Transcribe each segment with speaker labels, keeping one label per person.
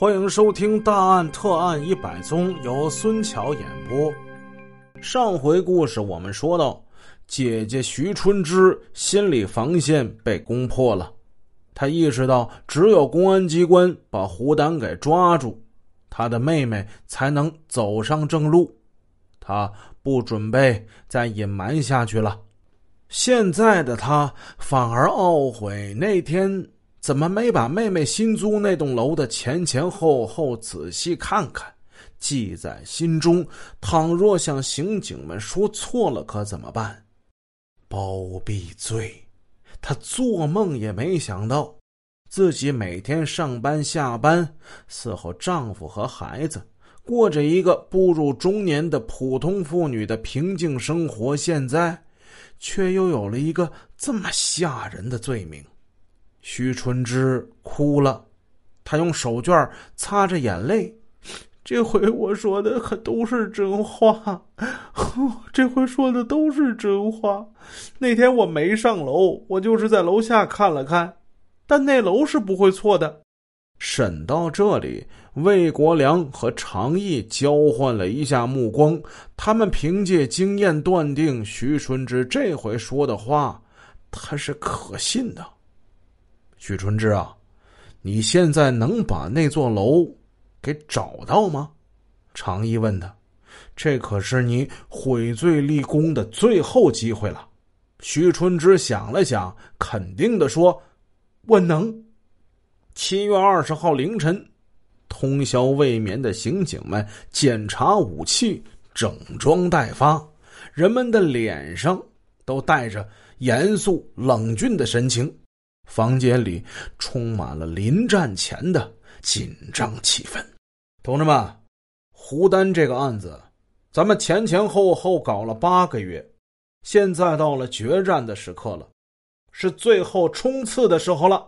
Speaker 1: 欢迎收听《大案特案一百宗》，由孙桥演播。上回故事我们说到，姐姐徐春枝心理防线被攻破了，她意识到只有公安机关把胡丹给抓住，她的妹妹才能走上正路。她不准备再隐瞒下去了。现在的她反而懊悔那天。怎么没把妹妹新租那栋楼的前前后后仔细看看，记在心中？倘若向刑警们说错了，可怎么办？包庇罪，她做梦也没想到，自己每天上班下班，伺候丈夫和孩子，过着一个步入中年的普通妇女的平静生活，现在，却又有了一个这么吓人的罪名。徐春枝哭了，她用手绢擦着眼泪。这回我说的可都是真话，这回说的都是真话。那天我没上楼，我就是在楼下看了看，但那楼是不会错的。审到这里，魏国良和常毅交换了一下目光，他们凭借经验断定，徐春之这回说的话，他是可信的。许春枝啊，你现在能把那座楼给找到吗？常毅问他。这可是你悔罪立功的最后机会了。徐春枝想了想，肯定的说：“我能。”七月二十号凌晨，通宵未眠的刑警们检查武器，整装待发，人们的脸上都带着严肃冷峻的神情。房间里充满了临战前的紧张气氛。同志们，胡丹这个案子，咱们前前后后搞了八个月，现在到了决战的时刻了，是最后冲刺的时候了。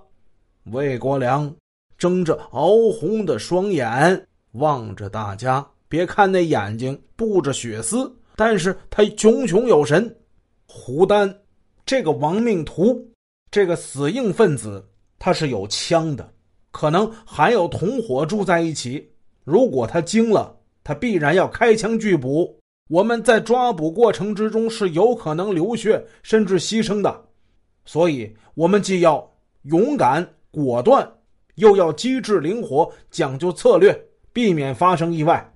Speaker 1: 魏国良睁着熬红的双眼望着大家，别看那眼睛布着血丝，但是他炯炯有神。胡丹这个亡命徒。这个死硬分子他是有枪的，可能还有同伙住在一起。如果他惊了，他必然要开枪拒捕。我们在抓捕过程之中是有可能流血甚至牺牲的，所以我们既要勇敢果断，又要机智灵活，讲究策略，避免发生意外。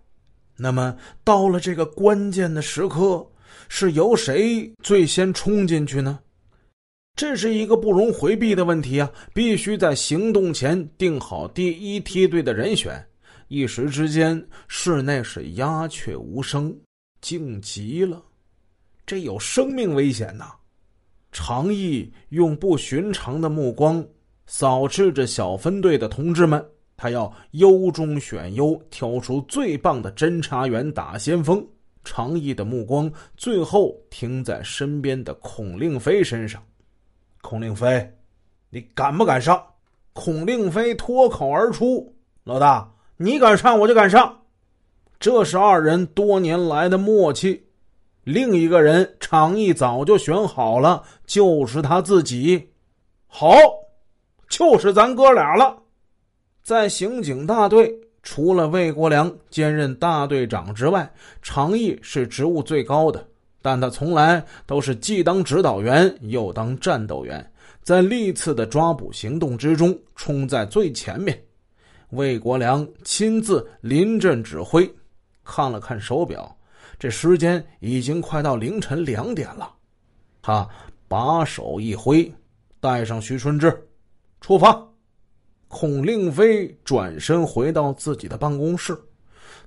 Speaker 1: 那么到了这个关键的时刻，是由谁最先冲进去呢？这是一个不容回避的问题啊！必须在行动前定好第一梯队的人选。一时之间，室内是鸦雀无声，静极了。这有生命危险呐！常毅用不寻常的目光扫视着小分队的同志们，他要优中选优，挑出最棒的侦查员打先锋。常毅的目光最后停在身边的孔令飞身上。孔令飞，你敢不敢上？孔令飞脱口而出：“老大，你敢上，我就敢上。”这是二人多年来的默契。另一个人场毅早就选好了，就是他自己。好，就是咱哥俩了。在刑警大队，除了魏国良兼任大队长之外，常毅是职务最高的。但他从来都是既当指导员又当战斗员，在历次的抓捕行动之中冲在最前面。魏国良亲自临阵指挥，看了看手表，这时间已经快到凌晨两点了。他把手一挥，带上徐春枝，出发。孔令飞转身回到自己的办公室，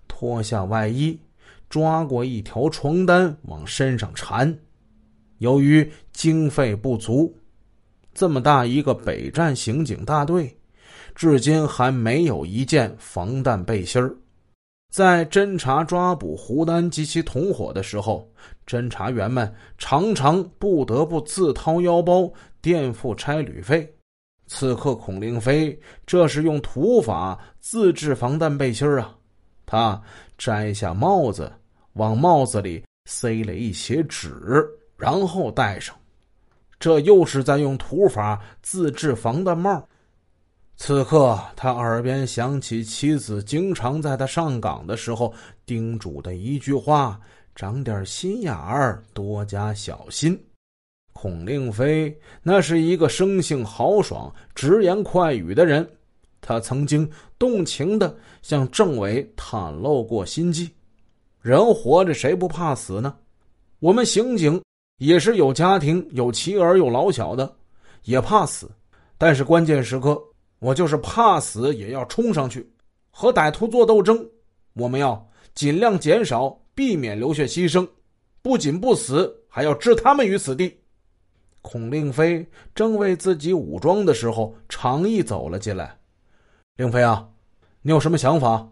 Speaker 1: 脱下外衣。抓过一条床单往身上缠，由于经费不足，这么大一个北站刑警大队，至今还没有一件防弹背心儿。在侦查抓捕胡丹及其同伙的时候，侦查员们常常不得不自掏腰包垫付差旅费。此刻，孔令飞这是用土法自制防弹背心儿啊！他摘下帽子。往帽子里塞了一些纸，然后戴上。这又是在用土法自制防弹帽。此刻，他耳边响起妻子经常在他上岗的时候叮嘱的一句话：“长点心眼儿，多加小心。”孔令飞那是一个生性豪爽、直言快语的人，他曾经动情的向政委袒露过心迹。人活着，谁不怕死呢？我们刑警也是有家庭、有妻儿、有老小的，也怕死。但是关键时刻。我就是怕死也要冲上去，和歹徒做斗争。我们要尽量减少，避免流血牺牲，不仅不死，还要置他们于死地。孔令飞正为自己武装的时候，常毅走了进来。令飞啊，你有什么想法？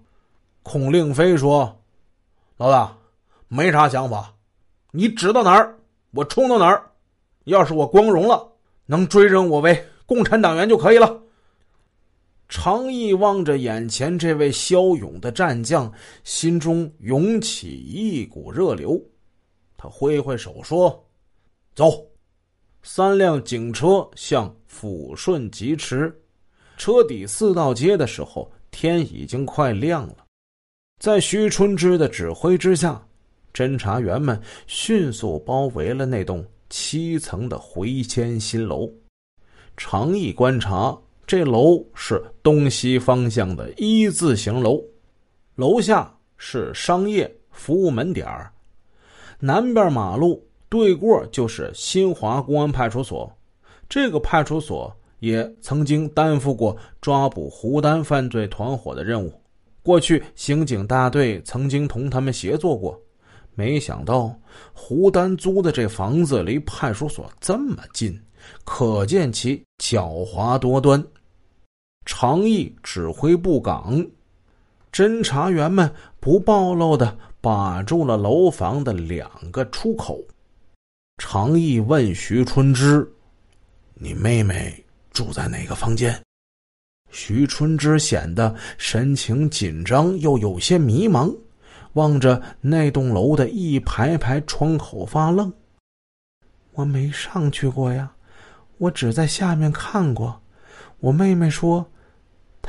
Speaker 1: 孔令飞说：“老大，没啥想法，你指到哪儿，我冲到哪儿。要是我光荣了，能追认我为共产党员就可以了。”常毅望着眼前这位骁勇的战将，心中涌起一股热流。他挥挥手说：“走！”三辆警车向抚顺疾驰。车抵四道街的时候，天已经快亮了。在徐春之的指挥之下，侦查员们迅速包围了那栋七层的回迁新楼。长意观察。这楼是东西方向的一字形楼，楼下是商业服务门点儿，南边马路对过就是新华公安派出所。这个派出所也曾经担负过抓捕胡丹犯罪团伙的任务，过去刑警大队曾经同他们协作过。没想到胡丹租的这房子离派出所这么近，可见其狡猾多端。常毅指挥部岗，侦查员们不暴露的把住了楼房的两个出口。常毅问徐春枝：“你妹妹住在哪个房间？”徐春之显得神情紧张，又有些迷茫，望着那栋楼的一排排窗口发愣。我没上去过呀，我只在下面看过。我妹妹说。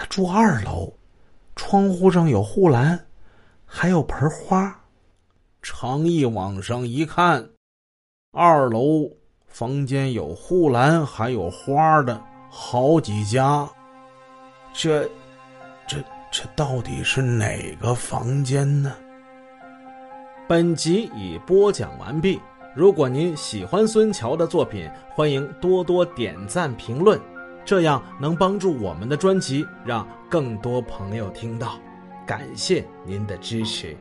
Speaker 1: 她住二楼，窗户上有护栏，还有盆花。常毅往上一看，二楼房间有护栏还有花的好几家。这、这、这到底是哪个房间呢？本集已播讲完毕。如果您喜欢孙桥的作品，欢迎多多点赞评论。这样能帮助我们的专辑让更多朋友听到，感谢您的支持。